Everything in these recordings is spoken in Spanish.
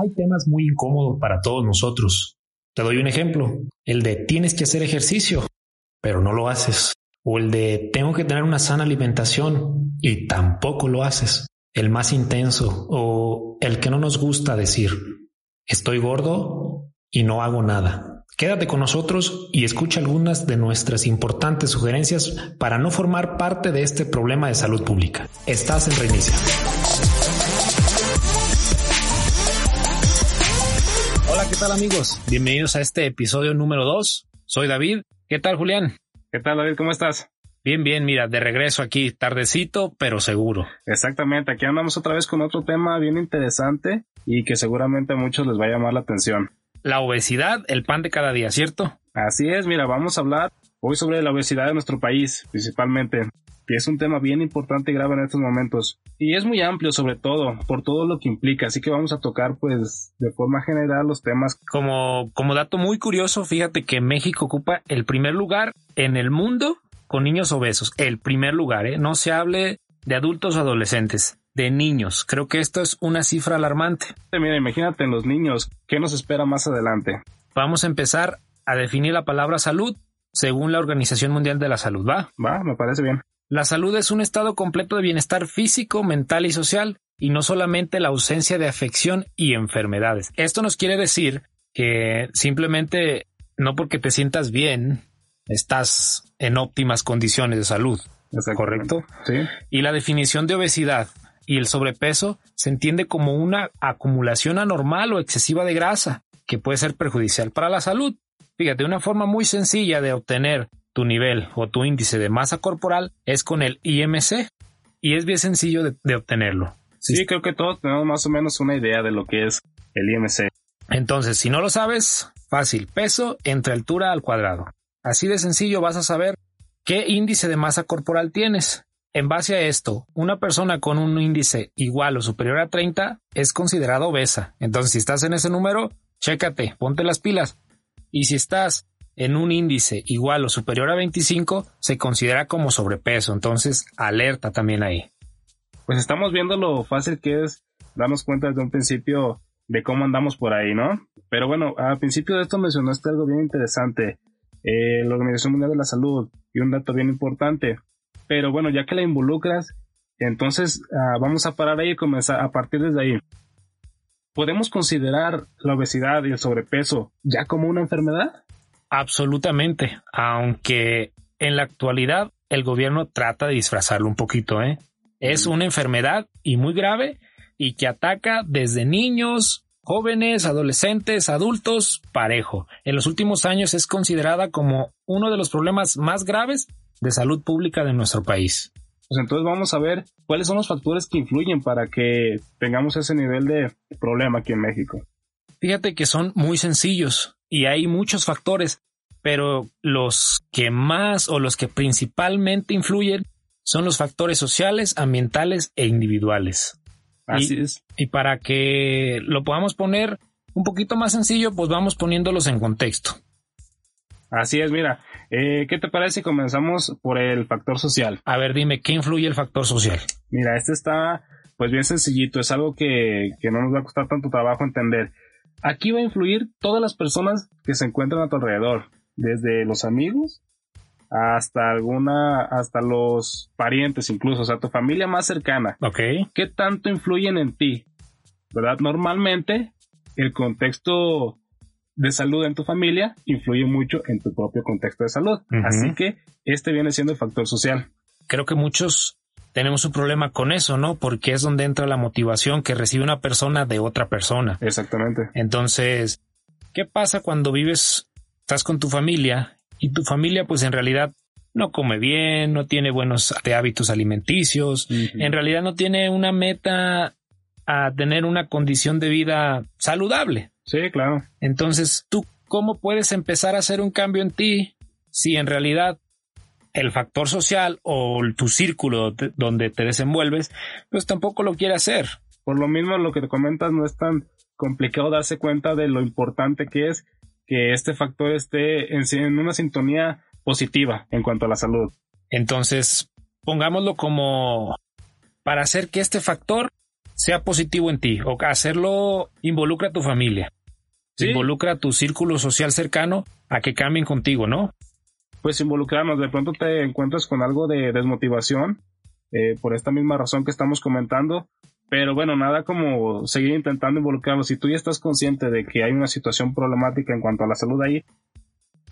hay temas muy incómodos para todos nosotros. Te doy un ejemplo, el de tienes que hacer ejercicio, pero no lo haces. O el de tengo que tener una sana alimentación y tampoco lo haces. El más intenso o el que no nos gusta decir, estoy gordo y no hago nada. Quédate con nosotros y escucha algunas de nuestras importantes sugerencias para no formar parte de este problema de salud pública. Estás en Reinicia. Tal amigos? Bienvenidos a este episodio número 2. Soy David. ¿Qué tal, Julián? ¿Qué tal, David? ¿Cómo estás? Bien, bien, mira, de regreso aquí, tardecito, pero seguro. Exactamente, aquí andamos otra vez con otro tema bien interesante y que seguramente a muchos les va a llamar la atención la obesidad, el pan de cada día, ¿cierto? Así es, mira, vamos a hablar hoy sobre la obesidad de nuestro país, principalmente, que es un tema bien importante y grave en estos momentos. Y es muy amplio sobre todo, por todo lo que implica, así que vamos a tocar pues de forma general los temas. Como, como dato muy curioso, fíjate que México ocupa el primer lugar en el mundo con niños obesos, el primer lugar, ¿eh? No se hable de adultos o adolescentes de niños. Creo que esto es una cifra alarmante. Mira, imagínate en los niños, ¿qué nos espera más adelante? Vamos a empezar a definir la palabra salud según la Organización Mundial de la Salud, ¿va? Va, me parece bien. La salud es un estado completo de bienestar físico, mental y social, y no solamente la ausencia de afección y enfermedades. Esto nos quiere decir que simplemente no porque te sientas bien, estás en óptimas condiciones de salud. ¿Correcto? Sí. Y la definición de obesidad y el sobrepeso se entiende como una acumulación anormal o excesiva de grasa, que puede ser perjudicial para la salud. Fíjate, una forma muy sencilla de obtener tu nivel o tu índice de masa corporal es con el IMC y es bien sencillo de, obtenerlo. Sí, creo que todos tenemos más o menos una idea de lo que es el IMC. Entonces, si no lo sabes, fácil, peso entre altura al cuadrado. Así de sencillo vas a saber qué índice de masa corporal tienes. En base a esto, una persona con un índice igual o superior a 30 es considerada obesa. Entonces, si estás en ese número, chécate, ponte las pilas. Y si estás en un índice igual o superior a 25, se considera como sobrepeso. Entonces, alerta también ahí. Pues estamos viendo lo fácil que es darnos cuenta desde un principio de cómo andamos por ahí, ¿no? Pero bueno, al principio de esto mencionaste algo bien interesante. Eh, la Organización Mundial de la Salud y un dato bien importante. Pero bueno, ya que la involucras, entonces ah, vamos a parar ahí y comenzar a partir desde ahí. ¿Podemos considerar la obesidad y el sobrepeso ya como una enfermedad? Absolutamente, aunque en la actualidad el gobierno trata de disfrazarlo un poquito, ¿eh? Es una enfermedad y muy grave y que ataca desde niños, jóvenes, adolescentes, adultos, parejo. En los últimos años es considerada como uno de los problemas más graves de salud pública de nuestro país. Pues entonces vamos a ver cuáles son los factores que influyen para que tengamos ese nivel de problema aquí en México. Fíjate que son muy sencillos y hay muchos factores, pero los que más o los que principalmente influyen son los factores sociales, ambientales e individuales. Así es. Y para que lo podamos poner un poquito más sencillo, pues vamos poniéndolos en contexto. Así es, mira, eh, ¿qué te parece si comenzamos por el factor social? A ver, dime, ¿qué influye el factor social? Mira, este está pues bien sencillito, es algo que, que no nos va a costar tanto trabajo entender. Aquí va a influir todas las personas que se encuentran a tu alrededor, desde los amigos hasta alguna, hasta los parientes incluso, o sea, tu familia más cercana. Ok. ¿Qué tanto influyen en ti? ¿Verdad? Normalmente el contexto de salud en tu familia influye mucho en tu propio contexto de salud. Así que este viene siendo el factor social. Creo que muchos tenemos un problema con eso, ¿no? Porque es donde entra la motivación que recibe una persona de otra persona. Exactamente. Entonces, ¿qué pasa cuando vives, estás con tu familia y tu familia pues en realidad no come bien, no tiene buenos hábitos alimenticios, en realidad no tiene una meta a tener una condición de vida saludable. Sí, claro. Entonces, ¿tú cómo puedes empezar a hacer un cambio en ti si en realidad el factor social o tu círculo donde te desenvuelves, pues tampoco lo quiere hacer? Por lo mismo, lo que te comentas no es tan complicado darse cuenta de lo importante que es que este factor esté en, en una sintonía positiva en cuanto a la salud. Entonces, pongámoslo como para hacer que este factor sea positivo en ti o hacerlo involucra a tu familia, involucra a tu círculo social cercano a que cambien contigo, ¿no? Pues involucrarnos, de pronto te encuentras con algo de desmotivación eh, por esta misma razón que estamos comentando, pero bueno, nada como seguir intentando involucrarnos. Si tú ya estás consciente de que hay una situación problemática en cuanto a la salud ahí,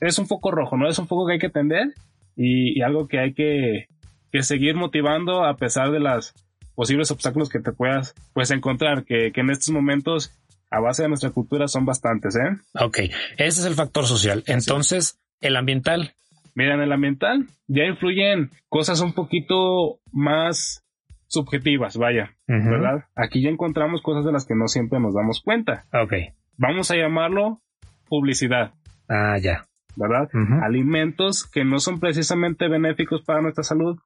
es un foco rojo, ¿no? Es un foco que hay que atender y, algo que hay que, que seguir motivando a pesar de las posibles obstáculos que te puedas pues encontrar, que, en estos momentos a base de nuestra cultura son bastantes, ¿eh? Ok, ese es el factor social. Entonces, el ambiental. Mira, en el ambiental ya influyen cosas un poquito más subjetivas, vaya, ¿verdad? Aquí ya encontramos cosas de las que no siempre nos damos cuenta. Ok. Vamos a llamarlo publicidad. Ah, ya. ¿Verdad? Alimentos que no son precisamente benéficos para nuestra salud,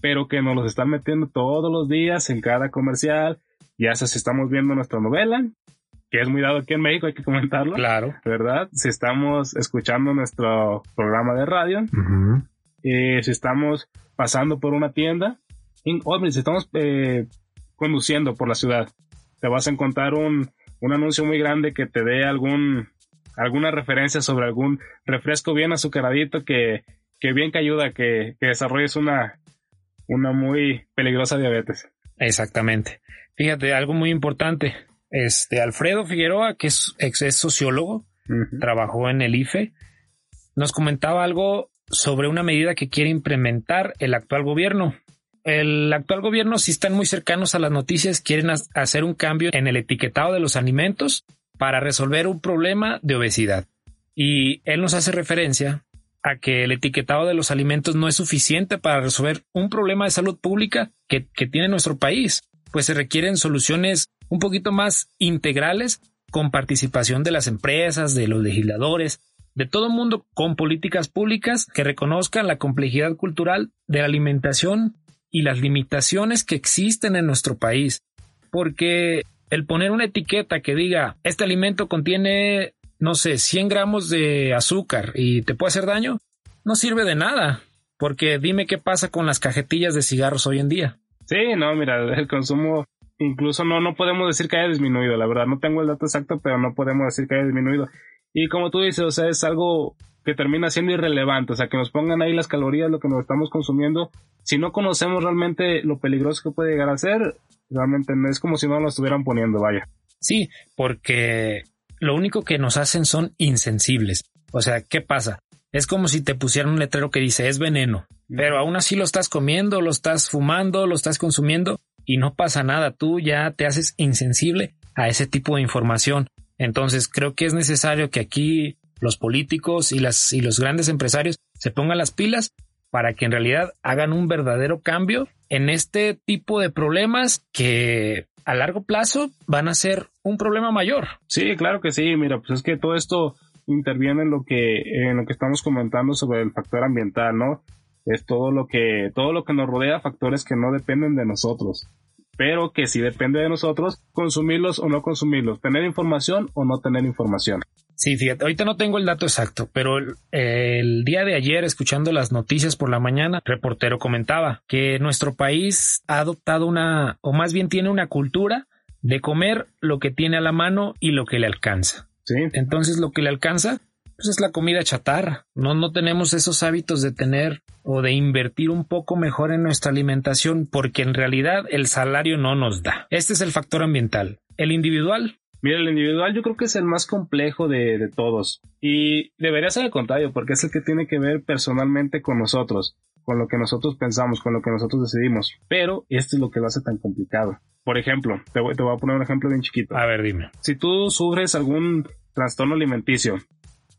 pero que nos los están metiendo todos los días en cada comercial, ya sea si estamos viendo nuestra novela, que es muy dado aquí en México, hay que comentarlo. Claro. ¿Verdad? Si estamos escuchando nuestro programa de radio, eh, si estamos pasando por una tienda, o si estamos eh, conduciendo por la ciudad, te vas a encontrar un, un anuncio muy grande que te dé algún alguna referencia sobre algún refresco bien azucaradito que, que bien que ayuda a que, que desarrolles una, una muy peligrosa diabetes. Exactamente. Fíjate, algo muy importante. Este Alfredo Figueroa, que es ex sociólogo, trabajó en el IFE, nos comentaba algo sobre una medida que quiere implementar el actual gobierno. El actual gobierno, si están muy cercanos a las noticias, quieren hacer un cambio en el etiquetado de los alimentos para resolver un problema de obesidad. Y él nos hace referencia a que el etiquetado de los alimentos no es suficiente para resolver un problema de salud pública que, tiene nuestro país, pues se requieren soluciones un poquito más integrales con participación de las empresas, de los legisladores, de todo el mundo con políticas públicas que reconozcan la complejidad cultural de la alimentación y las limitaciones que existen en nuestro país. Porque el poner una etiqueta que diga este alimento contiene no sé, 100 gramos de azúcar y te puede hacer daño, no sirve de nada. Porque dime qué pasa con las cajetillas de cigarros hoy en día. Sí, no, mira, el consumo incluso no, no podemos decir que haya disminuido, la verdad, no tengo el dato exacto, pero no podemos decir que haya disminuido. Y como tú dices, o sea, es algo que termina siendo irrelevante, o sea, que nos pongan ahí las calorías, lo que nos estamos consumiendo, si no conocemos realmente lo peligroso que puede llegar a ser, realmente no es como si no lo estuvieran poniendo, vaya. Sí, porque lo único que nos hacen son insensibles. O sea, ¿qué pasa? Es como si te pusieran un letrero que dice es veneno, pero aún así lo estás comiendo, lo estás fumando, lo estás consumiendo y no pasa nada. Tú ya te haces insensible a ese tipo de información. Entonces creo que es necesario que aquí los políticos y, las, y los grandes empresarios se pongan las pilas para que en realidad hagan un verdadero cambio en este tipo de problemas que a largo plazo van a ser un problema mayor. Sí, claro que sí. Mira, pues es que todo esto interviene en lo que en lo que estamos comentando sobre el factor ambiental, ¿no? Es todo lo que todo lo que nos rodea, factores que no dependen de nosotros, pero que sí depende de nosotros consumirlos o no consumirlos, tener información o no tener información. Sí, fíjate, ahorita no tengo el dato exacto, pero el, día de ayer, escuchando las noticias por la mañana, reportero comentaba que nuestro país ha adoptado una, o más bien tiene una cultura de comer lo que tiene a la mano y lo que le alcanza. Sí. Entonces lo que le alcanza pues es la comida chatarra. No, no tenemos esos hábitos de tener o de invertir un poco mejor en nuestra alimentación porque en realidad el salario no nos da. Este es el factor ambiental. El individual, Mira, el individual yo creo que es el más complejo de, todos. Y debería ser el contrario, porque es el que tiene que ver personalmente con nosotros, con lo que nosotros pensamos, con lo que nosotros decidimos. Pero esto es lo que lo hace tan complicado. Por ejemplo, te voy, te voy a poner un ejemplo bien chiquito. A ver, dime. Si tú sufres algún trastorno alimenticio,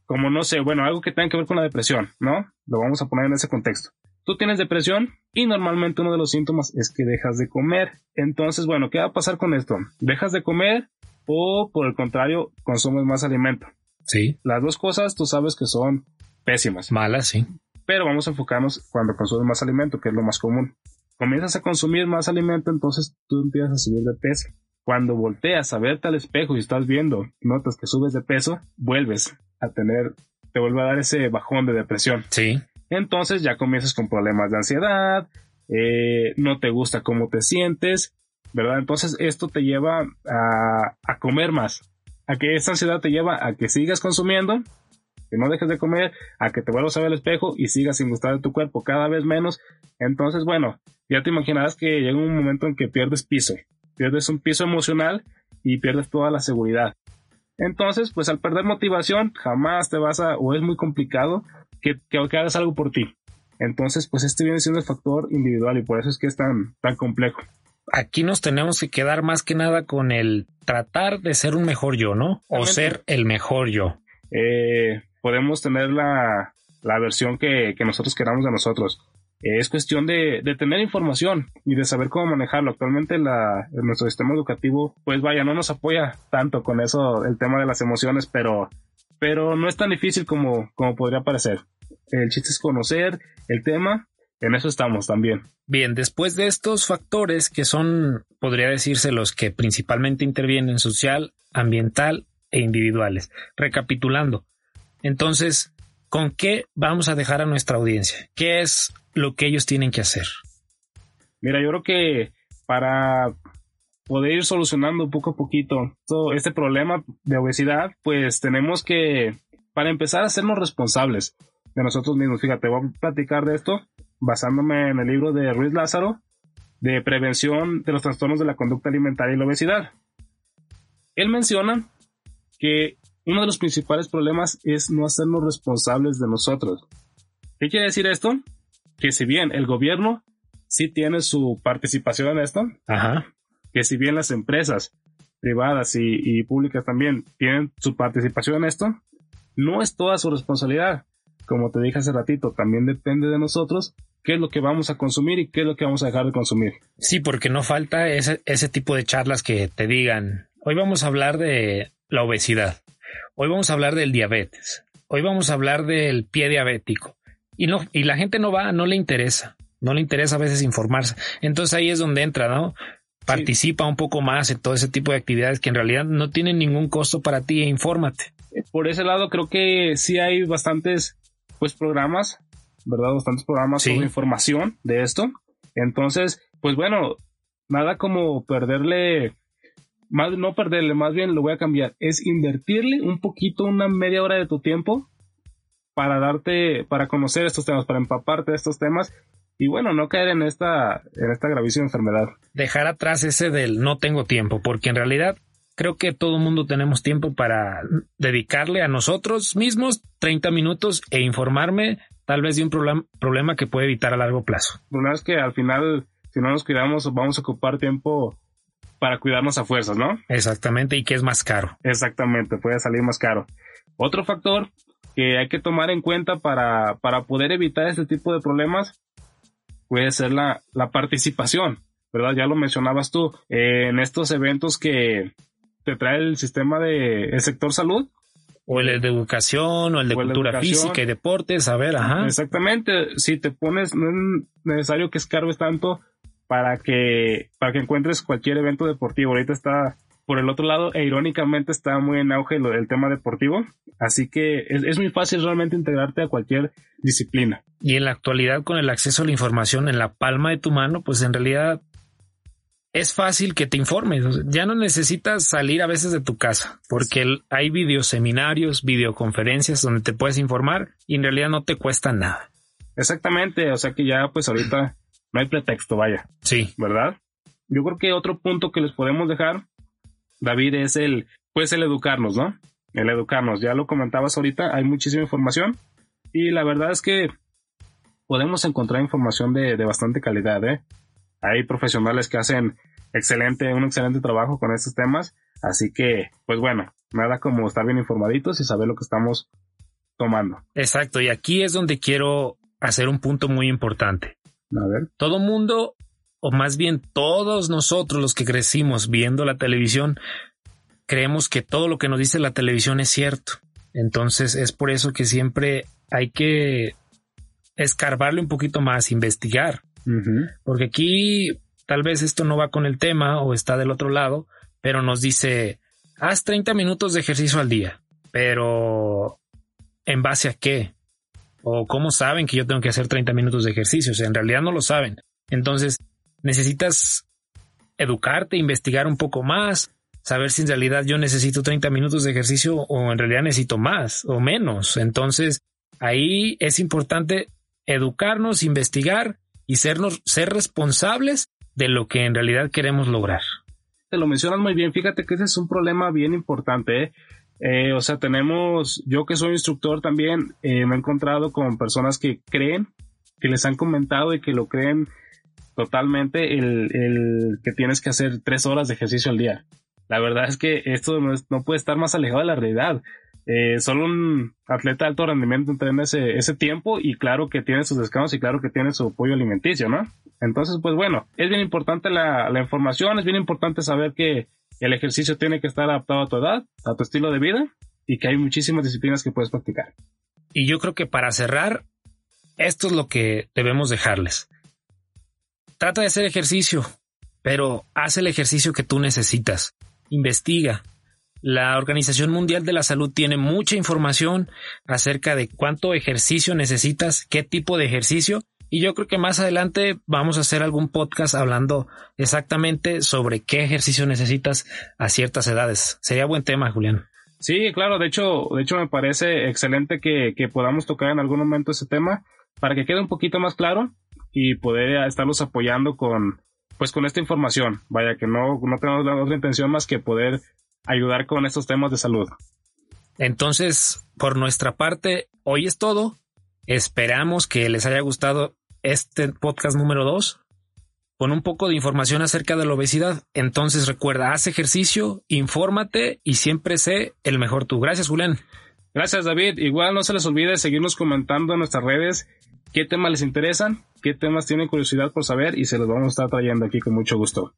como no sé, bueno, algo que tenga que ver con la depresión, ¿no? Lo vamos a poner en ese contexto. Tú tienes depresión y normalmente uno de los síntomas es que dejas de comer. Entonces, bueno, ¿qué va a pasar con esto? Dejas de comer, o por el contrario, consumes más alimento. Sí. Las dos cosas tú sabes que son pésimas. Malas, sí. Pero vamos a enfocarnos cuando consumes más alimento, que es lo más común. Comienzas a consumir más alimento, entonces tú empiezas a subir de peso. Cuando volteas a verte al espejo y estás viendo, notas que subes de peso, vuelves a tener, te vuelve a dar ese bajón de depresión. Sí. Entonces ya comienzas con problemas de ansiedad, eh, no te gusta cómo te sientes ¿verdad? Entonces esto te lleva a, a comer más, a que esta ansiedad te lleva a que sigas consumiendo, que no dejes de comer, a que te vuelvas a ver al espejo y sigas sin gustar de tu cuerpo cada vez menos. Entonces, bueno, ya te imaginarás que llega un momento en que pierdes piso, pierdes un piso emocional y pierdes toda la seguridad. Entonces, pues al perder motivación, jamás te vas a, o es muy complicado que, que, hagas algo por ti. Entonces, pues este viene siendo el factor individual y por eso es que es tan, tan complejo. Aquí nos tenemos que quedar más que nada con el tratar de ser un mejor yo, ¿no? O ser el mejor yo. Eh, podemos tener la, la versión que, que nosotros queramos de nosotros es cuestión de, tener información y de saber cómo manejarlo. Actualmente nuestro sistema educativo, pues vaya, no nos apoya tanto con eso, el tema de las emociones, pero, pero no es tan difícil como, como podría parecer. El chiste es conocer el tema, en eso estamos también. Bien, después de estos factores que son, podría decirse, los que principalmente intervienen social, ambiental e individuales. Recapitulando, entonces, ¿con qué vamos a dejar a nuestra audiencia? ¿Qué es lo que ellos tienen que hacer? Mira, yo creo que para poder ir solucionando poco a poquito todo este problema de obesidad, pues tenemos que, para empezar, a hacernos responsables de nosotros mismos. Fíjate, voy a platicar de esto basándome en el libro de Ruiz Lázaro de prevención de los trastornos de la conducta alimentaria y la obesidad. Él menciona que uno de los principales problemas es no hacernos responsables de nosotros. ¿Qué quiere decir esto? que si bien el gobierno sí tiene su participación en esto, que si bien las empresas privadas y, públicas también tienen su participación en esto, no es toda su responsabilidad. Como te dije hace ratito, también depende de nosotros qué es lo que vamos a consumir y qué es lo que vamos a dejar de consumir. Sí, porque no falta ese, ese tipo de charlas que te digan, hoy vamos a hablar de la obesidad, hoy vamos a hablar del diabetes, hoy vamos a hablar del pie diabético, y no, y la gente no va, no le interesa, no le interesa a veces informarse. Entonces ahí es donde entra, ¿no? Participa un poco más en todo ese tipo de actividades que en realidad no tienen ningún costo para ti e infórmate. Por ese lado creo que sí hay bastantes pues programas, ¿verdad? Bastantes programas sí. información de esto. Entonces, pues bueno, nada como perderle más no perderle, más bien lo voy a cambiar, es invertirle un poquito, una media hora de tu tiempo para darte, para conocer estos temas, para empaparte de estos temas y bueno, no caer en esta, en esta gravísima enfermedad. Dejar atrás ese del no tengo tiempo, porque en realidad creo que todo mundo tenemos tiempo para dedicarle a nosotros mismos 30 minutos e informarme tal vez de un problema que puede evitar a largo plazo. Una vez que al final, si no nos cuidamos, vamos a ocupar tiempo para cuidarnos a fuerzas, ¿no? Exactamente, y que es más caro. Exactamente, puede salir más caro. Otro factor que hay que tomar en cuenta para, para poder evitar este tipo de problemas puede ser la, la participación, ¿verdad? Ya lo mencionabas tú, eh, en estos eventos que te trae el sistema de el sector salud. O el de educación, o el de cultura física y deportes, a ver, ajá. Exactamente, si te pones, no es necesario que escarbes tanto para que, para que encuentres cualquier evento deportivo. Ahorita está por el otro lado, e irónicamente está muy en auge lo del tema deportivo, así que es, muy fácil realmente integrarte a cualquier disciplina. Y en la actualidad, con el acceso a la información en la palma de tu mano, pues en realidad es fácil que te informes. Ya no necesitas salir a veces de tu casa, porque hay videoseminarios, videoconferencias donde te puedes informar y en realidad no te cuesta nada. Exactamente, o sea que ya pues ahorita no hay pretexto, vaya. Sí. ¿Verdad? Yo creo que otro punto que les podemos dejar David, es el, pues el educarnos, ¿no? El educarnos. Ya lo comentabas ahorita, hay muchísima información y la verdad es que podemos encontrar información de, bastante calidad, ¿eh? Hay profesionales que hacen excelente, un excelente trabajo con estos temas, así que, pues bueno, nada como estar bien informaditos y saber lo que estamos tomando. Exacto, y aquí es donde quiero hacer un punto muy importante. A ver. Todo mundo o más bien todos nosotros los que crecimos viendo la televisión, creemos que todo lo que nos dice la televisión es cierto. Entonces es por eso que siempre hay que escarbarle un poquito más, investigar. Porque aquí tal vez esto no va con el tema o está del otro lado, pero nos dice, haz 30 minutos de ejercicio al día. Pero, ¿en base a qué? ¿O cómo saben que yo tengo que hacer 30 minutos de ejercicio? O sea, en realidad no lo saben. Entonces, necesitas educarte, investigar un poco más, saber si en realidad yo necesito 30 minutos de ejercicio o en realidad necesito más o menos. Entonces, ahí es importante educarnos, investigar y sernos, ser responsables de lo que en realidad queremos lograr. Te lo mencionas muy bien, fíjate que ese es un problema bien importante. ¿eh? Eh, o sea, tenemos, yo que soy instructor también, eh, me he encontrado con personas que creen, que les han comentado y que lo creen totalmente el, el que tienes que hacer tres horas de ejercicio al día. La verdad es que esto no, puede estar más alejado de la realidad. Eh, solo un atleta de alto rendimiento tiene ese, ese tiempo y claro que tiene sus descansos y claro que tiene su apoyo alimenticio, ¿no? Entonces, pues bueno, es bien importante la, la información, es bien importante saber que el ejercicio tiene que estar adaptado a tu edad, a tu estilo de vida y que hay muchísimas disciplinas que puedes practicar. Y yo creo que para cerrar, esto es lo que debemos dejarles. Trata de hacer ejercicio, pero haz el ejercicio que tú necesitas investiga. La Organización Mundial de la Salud tiene mucha información acerca de cuánto ejercicio necesitas, qué tipo de ejercicio, y yo creo que más adelante vamos a hacer algún podcast hablando exactamente sobre qué ejercicio necesitas a ciertas edades. Sería buen tema, Julián. Sí, claro, de hecho, de hecho me parece excelente que, que podamos tocar en algún momento ese tema para que quede un poquito más claro y poder estarlos apoyando con, pues con esta información. Vaya que no, no tenemos otra intención más que poder ayudar con estos temas de salud. Entonces, por nuestra parte, hoy es todo. Esperamos que les haya gustado este podcast número 2 con un poco de información acerca de la obesidad. Entonces recuerda, haz ejercicio, infórmate y siempre sé el mejor tú. Gracias, Julián. Gracias, David. Igual no se les olvide seguirnos comentando en nuestras redes qué temas les interesan, qué temas tienen curiosidad por saber y se los vamos a estar trayendo aquí con mucho gusto.